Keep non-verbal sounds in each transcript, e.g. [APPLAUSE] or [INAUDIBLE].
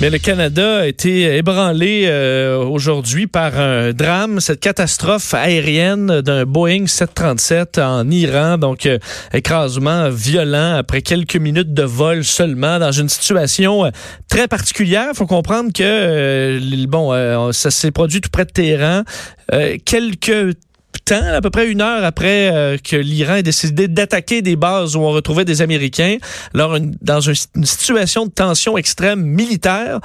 Mais le Canada a été ébranlé euh, aujourd'hui par un drame, cette catastrophe aérienne d'un Boeing 737 en Iran, donc euh, écrasement violent après quelques minutes de vol seulement dans une situation euh, très particulière. Il faut comprendre que bon, ça s'est produit tout près de Téhéran. quelques temps, à peu près une heure après euh, que l'Iran ait décidé d'attaquer des bases où on retrouvait des Américains, alors dans une, situation de tension extrême militaire,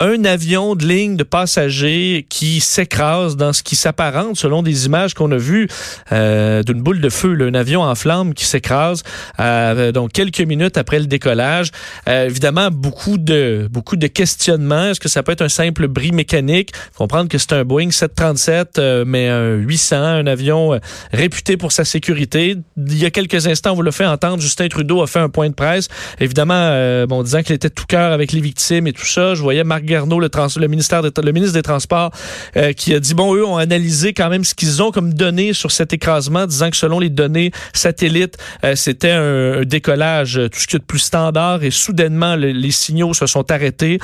un avion de ligne de passagers qui s'écrase dans ce qui s'apparente, selon des images qu'on a vues, euh, d'une boule de feu, là, un avion en flammes qui s'écrase, euh, donc quelques minutes après le décollage. évidemment, beaucoup de beaucoup de questionnements. Est-ce que ça peut être un simple bris mécanique? Comprendre que c'est un Boeing 737, mais un 800, un avion euh, réputé pour sa sécurité. Il y a quelques instants, on vous l'a fait entendre, Justin Trudeau a fait un point de presse, évidemment, euh, bon, disant qu'il était tout cœur avec les victimes et tout ça. Je voyais Marc Garneau, le, ministère le ministre des Transports, euh, qui a dit, bon, eux ont analysé quand même ce qu'ils ont comme données sur cet écrasement, disant que selon les données satellites, c'était un, décollage, tout ce qui est de plus standard, et soudainement, les signaux se sont arrêtés,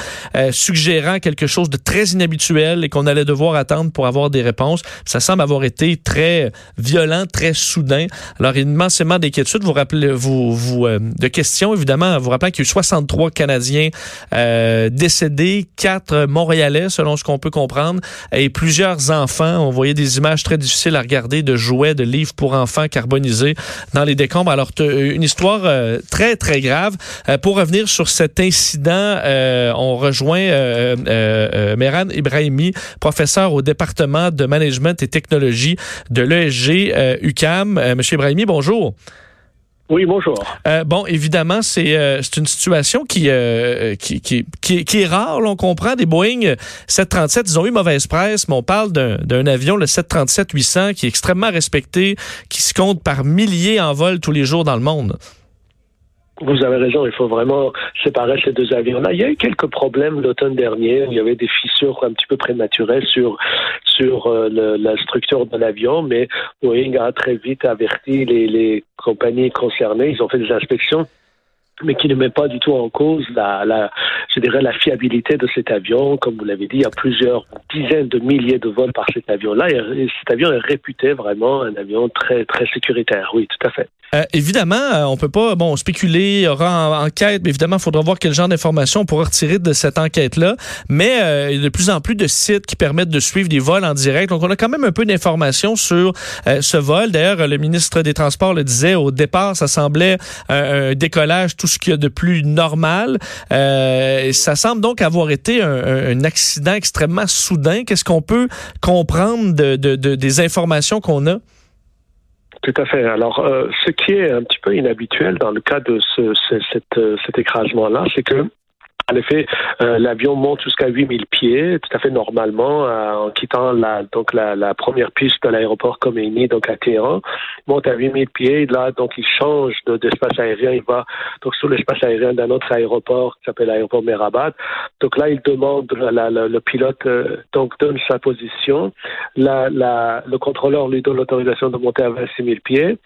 suggérant quelque chose de très inhabituel et qu'on allait devoir attendre pour avoir des réponses. Ça semble avoir été très très violent, très soudain. Alors, immensément d'inquiétudes. Vous rappelez, vous, vous euh, de questions, évidemment, vous rappelez qu'il y a eu 63 Canadiens euh, décédés, 4 Montréalais, selon ce qu'on peut comprendre, et plusieurs enfants. On voyait des images très difficiles à regarder de jouets, de livres pour enfants carbonisés dans les décombres. Alors, une histoire euh, très, très grave. pour revenir sur cet incident, on rejoint euh, Meran Ibrahimi, professeur au département de management et technologie de l'ESG UCAM. Euh, Monsieur Ibrahimi, bonjour. Oui, bonjour. Euh, bon, évidemment, c'est euh, une situation qui, qui, qui, qui, est rare. on comprend des Boeing 737, ils ont eu mauvaise presse, mais on parle d'un avion, le 737-800, qui est extrêmement respecté, qui se compte par milliers en vol tous les jours dans le monde. Vous avez raison, il faut vraiment séparer ces deux avions-là. Il y a eu quelques problèmes l'automne dernier. il y avait des fissures un petit peu prématurées sur sur euh, la structure de l'avion, mais Boeing a très vite averti les, les compagnies concernées. Ils ont fait des inspections mais qui ne met pas du tout en cause la, je dirais, la fiabilité de cet avion. Comme vous l'avez dit, il y a plusieurs dizaines de milliers de vols par cet avion-là. Et cet avion est réputé vraiment un avion très, très sécuritaire. Oui, tout à fait. Euh, évidemment, euh, on peut pas bon spéculer, aura en, enquête, mais évidemment, il faudra voir quel genre d'informations on pourra retirer de cette enquête-là. Mais euh, il y a de plus en plus de sites qui permettent de suivre des vols en direct. Donc, on a quand même un peu d'informations sur ce vol. D'ailleurs, le ministre des Transports le disait au départ, ça semblait un, décollage, tout ce qu'il y a de plus normal. ça semble donc avoir été un, accident extrêmement soudain. Qu'est-ce qu'on peut comprendre de, des informations qu'on a? Tout à fait. Alors, euh, ce qui est un petit peu inhabituel dans le cas de euh, cet écrasement-là, c'est que en effet, euh, l'avion monte jusqu'à 8000 pieds, tout à fait normalement, euh, en quittant la, donc la, la première piste de l'aéroport Khomeini, donc à Téhéran, monte à 8000 pieds. Là, donc, il change d'espace aérien. Il va donc sur l'espace aérien d'un autre aéroport qui s'appelle l'aéroport Merabat. Donc là, il demande, la, le pilote euh, donc donne sa position. La, le contrôleur lui donne l'autorisation de monter à 26 000 pieds.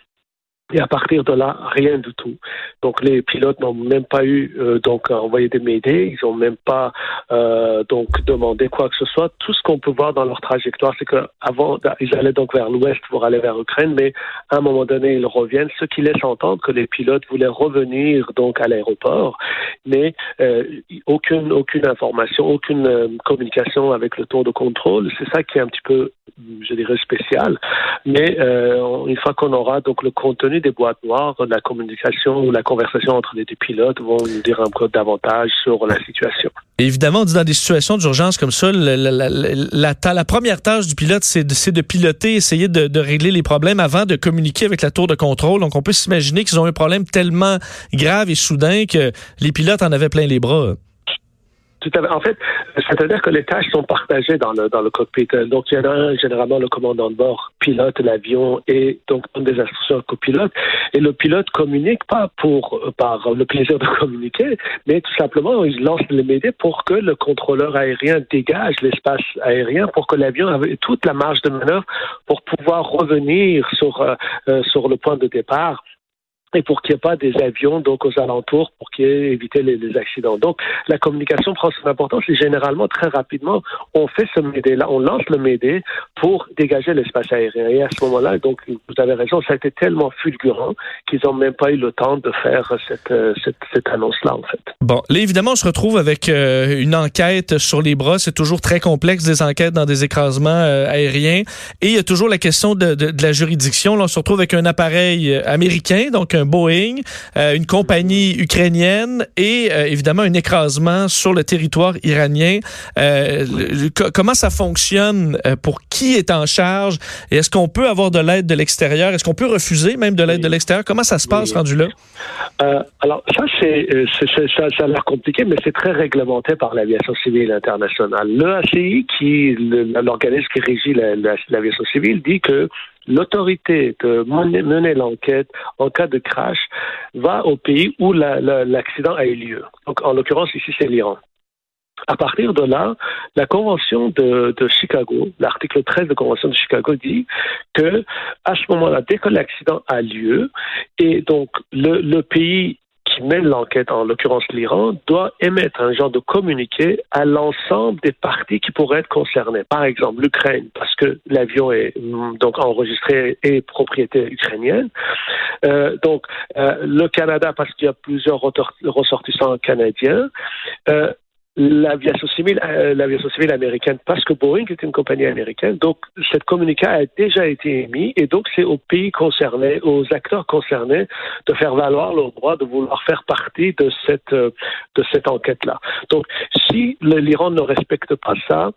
Et à partir de là, rien du tout. Donc les pilotes n'ont même pas eu euh, donc envoyé des médés, ils n'ont même pas euh, donc demandé quoi que ce soit. Tout ce qu'on peut voir dans leur trajectoire, c'est qu'avant ils allaient donc vers l'ouest pour aller vers l'Ukraine, mais à un moment donné ils reviennent, ce qui laisse entendre que les pilotes voulaient revenir donc à l'aéroport, mais euh, aucune aucune information, aucune euh, communication avec le tour de contrôle. C'est ça qui est un petit peu, je dirais, spécial. Mais une fois qu'on aura donc le contenu des boîtes noires, la communication ou la conversation entre les deux pilotes vont nous dire peu davantage sur la situation. Évidemment, dans des situations d'urgence comme ça, la, la, première tâche du pilote, c'est de, de, piloter, essayer de, de, régler les problèmes avant de communiquer avec la tour de contrôle. Donc, on peut s'imaginer qu'ils ont un problème tellement grave et soudain que les pilotes en avaient plein les bras. En fait, c'est-à-dire que les tâches sont partagées dans le, dans le cockpit. Donc, il y en a un, généralement, le commandant de bord pilote l'avion et donc donne des instructions au copilote. Et le pilote communique pas pour, par le plaisir de [LAUGHS] communiquer, mais tout simplement, il lance les médias pour que le contrôleur aérien dégage l'espace aérien pour que l'avion ait toute la marge de manœuvre pour pouvoir revenir sur, euh, euh sur le point de départ et pour qu'il n'y ait pas des avions donc aux alentours pour qu'il éviter les, les, accidents. Donc la communication prend son importance et généralement très rapidement on fait ce médé là, on lance le médé pour dégager l'espace aérien. Et à ce moment-là, donc vous avez raison, ça a été tellement fulgurant qu'ils n'ont même pas eu le temps de faire cette, euh, cette, cette annonce-là en fait. Bon, là évidemment on se retrouve avec euh, une enquête sur les bras. C'est toujours très complexe des enquêtes dans des écrasements euh, aériens et il y a toujours la question de, de, de la juridiction. Là, on se retrouve avec un appareil américain, donc un Boeing, euh, une compagnie ukrainienne et euh, évidemment un écrasement sur le territoire iranien. Euh, comment ça fonctionne? pour qui est en charge? Et est-ce qu'on peut avoir de l'aide de l'extérieur? Est-ce qu'on peut refuser même de l'aide de l'extérieur? Comment ça se passe rendu là? alors ça, c'est, ça, ça a l'air compliqué, mais c'est très réglementé par l'aviation civile internationale. Le ACI, qui l'organisme qui régit l'aviation civile, dit que l'autorité de mener l'enquête en cas de crash va au pays où l'accident a eu lieu. Donc, en l'occurrence, ici, c'est l'Iran. À partir de là, la Convention de, Chicago, l'article 13 de la Convention de Chicago dit que, à ce moment-là, dès que l'accident a lieu, et donc le, le pays qui mène l'enquête, en l'occurrence l'Iran, doit émettre un genre de communiqué à l'ensemble des parties qui pourraient être concernées. Par exemple, l'Ukraine, parce que l'avion est mm, donc enregistré et propriété ukrainienne. Euh, donc, euh, le Canada, parce qu'il y a plusieurs ressortissants canadiens. Euh, l'aviation civile, euh, l'aviation civile américaine, parce que Boeing est une compagnie américaine. Donc, cette communiqué a déjà été émis et donc c'est aux pays concernés, aux acteurs concernés de faire valoir leur droit de vouloir faire partie de cette euh, de cette enquête-là. Donc, si l'Iran ne respecte pas ça,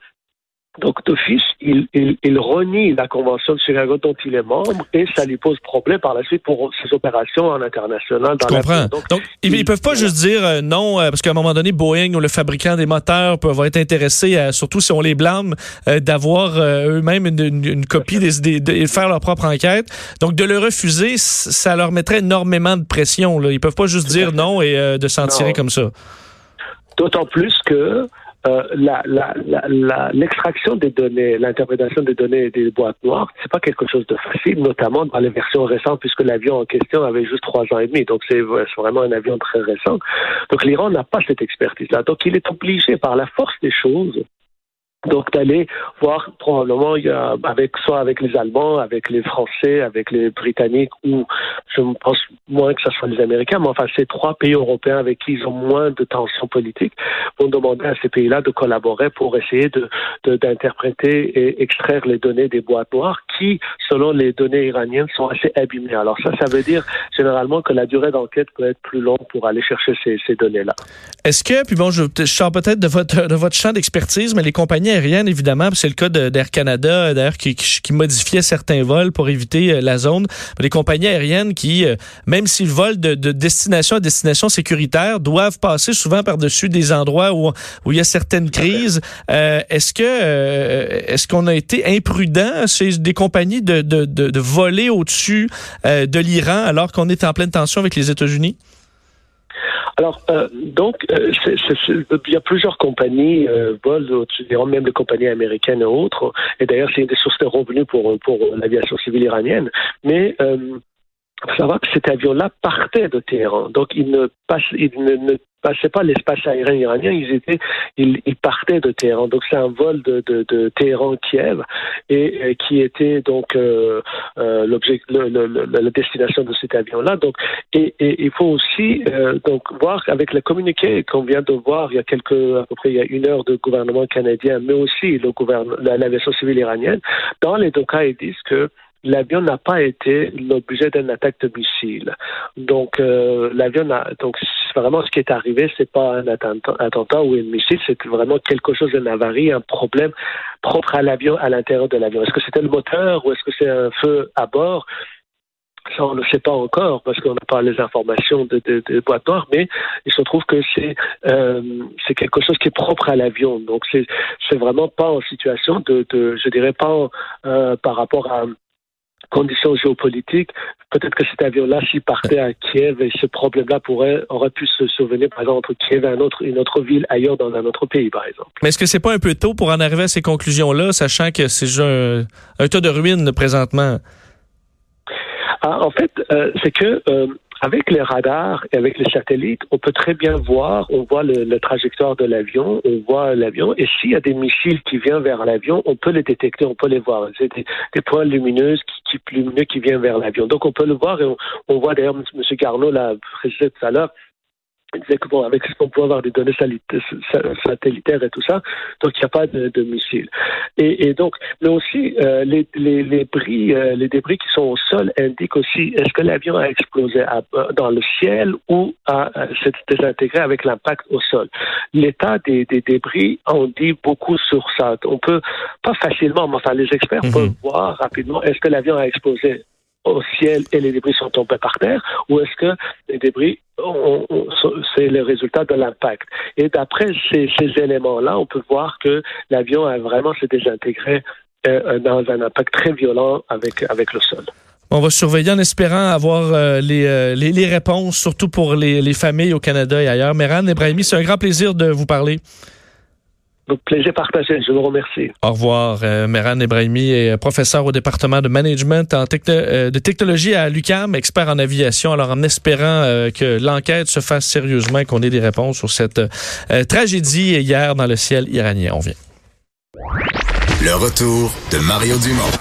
donc, d'office, il, il, il, renie la Convention de Chicago dont il est membre et ça lui pose problème par la suite pour ses opérations en international. Dans Je comprends. Donc, ils, ne peuvent pas juste dire euh, non, euh, parce qu'à un moment donné, Boeing ou le fabricant des moteurs peuvent être intéressés, surtout si on les blâme, euh, d'avoir eux-mêmes une, une, copie des, des, faire leur propre enquête. Donc, de le refuser, ça leur mettrait énormément de pression. Là. Ils peuvent pas juste dire non et de s'en tirer comme ça. D'autant plus que euh, l'extraction des données, l'interprétation des données des boîtes noires, c'est pas quelque chose de facile, notamment dans les versions récentes, puisque l'avion en question avait juste trois ans et demi. Donc c'est vraiment un avion très récent. Donc l'Iran n'a pas cette expertise-là. Donc il est obligé, par la force des choses, donc d'aller voir probablement avec soit avec les Allemands, avec les Français, avec les Britanniques ou je pense moins que ce soit les Américains, mais enfin ces trois pays européens avec qui ils ont moins de tensions politiques vont demander à ces pays-là de collaborer pour essayer de d'interpréter et extraire les données des boîtes noires qui, selon les données iraniennes, sont assez abîmées. Alors ça, ça veut dire généralement que la durée d'enquête peut être plus longue pour aller chercher ces, ces données-là. Est-ce que, puis bon, je, je sors peut-être de votre de votre champ d'expertise, mais les compagnies aérienne, évidemment, c'est le cas d'Air Canada, d'ailleurs, qui, modifiait certains vols pour éviter euh, la zone. Les compagnies aériennes qui, euh, même s'ils volent de, destination à destination sécuritaire, doivent passer souvent par-dessus des endroits où, où il y a certaines crises. Euh, est-ce que est-ce qu'on a été imprudent chez des compagnies de, de, de voler au-dessus de l'Iran alors qu'on est en pleine tension avec les États-Unis? Alors, euh, donc, euh, il y a plusieurs compagnies, euh, Vol, même les compagnies américaines et autres, et d'ailleurs, c'est une des sources de revenus pour, pour l'aviation civile iranienne, mais euh, faut savoir que cet avion-là partait de Téhéran, donc il ne, passe, il ne, ne passaient pas l'espace aérien iranien, ils étaient, ils, ils partaient de Téhéran. Donc c'est un vol de, de, de Téhéran-Kiev et, qui était donc euh, euh, l'objet, le, le, la destination de cet avion-là. Donc et, et, il faut aussi euh, donc voir avec le communiqué qu'on vient de voir il y a quelques à peu près il y a une heure de gouvernement canadien, mais aussi le gouvernement, l'aviation civile iranienne. Dans les deux cas, ils disent que l'avion n'a pas été l'objet d'une attaque de missile. Donc, euh, l'avion a, donc, vraiment, ce qui est arrivé, c'est pas un attentat, ou un missile, c'est vraiment quelque chose d'une avarie, un problème propre à l'avion, à l'intérieur de l'avion. Est-ce que c'était le moteur ou est-ce que c'est un feu à bord? Ça, on ne sait pas encore parce qu'on n'a pas les informations de, de, de boîte noire, mais il se trouve que c'est euh, c'est quelque chose qui est propre à l'avion. Donc c'est c'est vraiment pas en situation de, de je dirais pas euh, par rapport à conditions géopolitiques, peut-être que cet avion-là, s'il partait à Kiev, et ce problème-là pourrait, aurait pu se souvenir, par exemple, entre Kiev et un autre, une autre ville ailleurs dans un autre pays, par exemple. Mais est-ce que c'est pas un peu tôt pour en arriver à ces conclusions-là, sachant que c'est juste un, un tas de ruines présentement? Ah, en fait, euh, c'est que euh, avec les radars et avec les satellites, on peut très bien voir, on voit le, le trajectoire de l'avion, on voit l'avion, et s'il y a des missiles qui viennent vers l'avion, on peut les détecter, on peut les voir. C'est des, points lumineux qui, qui, lumineux qui viennent vers l'avion. Donc on peut le voir et on, on voit d'ailleurs M. Garneau l'a précisé tout à l'heure, il disait que bon, avec ce qu'on peut avoir des données satellitaires et tout ça, donc il n'y a pas de, de missiles. Et, et, donc, mais aussi euh, les, les, les, bris, euh, les débris qui sont au sol indiquent aussi est-ce que l'avion a explosé à, dans le ciel ou s'est désintégré avec l'impact au sol? L'état des, des, débris en dit beaucoup sur ça. On peut pas facilement, mais enfin les experts mm -hmm. peuvent voir rapidement est-ce que l'avion a explosé au ciel et les débris sont tombés par terre, ou est-ce que les débris, c'est le résultat de l'impact? Et d'après ces, éléments-là, on peut voir que l'avion a vraiment se désintégré euh, dans un impact très violent avec, avec le sol. On va surveiller en espérant avoir euh, les, euh, les, réponses, surtout pour les, les, familles au Canada et ailleurs. Meran Ebrahimi, c'est un grand plaisir de vous parler. Donc, plaisir partagé. Je vous remercie. Au revoir. Euh, Meran Ebrahimi est professeur au département de management en techno euh, de technologie à l'UCAM, expert en aviation. Alors, en espérant euh, que l'enquête se fasse sérieusement et qu'on ait des réponses sur cette euh, tragédie hier dans le ciel iranien. On vient. Le retour de Mario Dumont.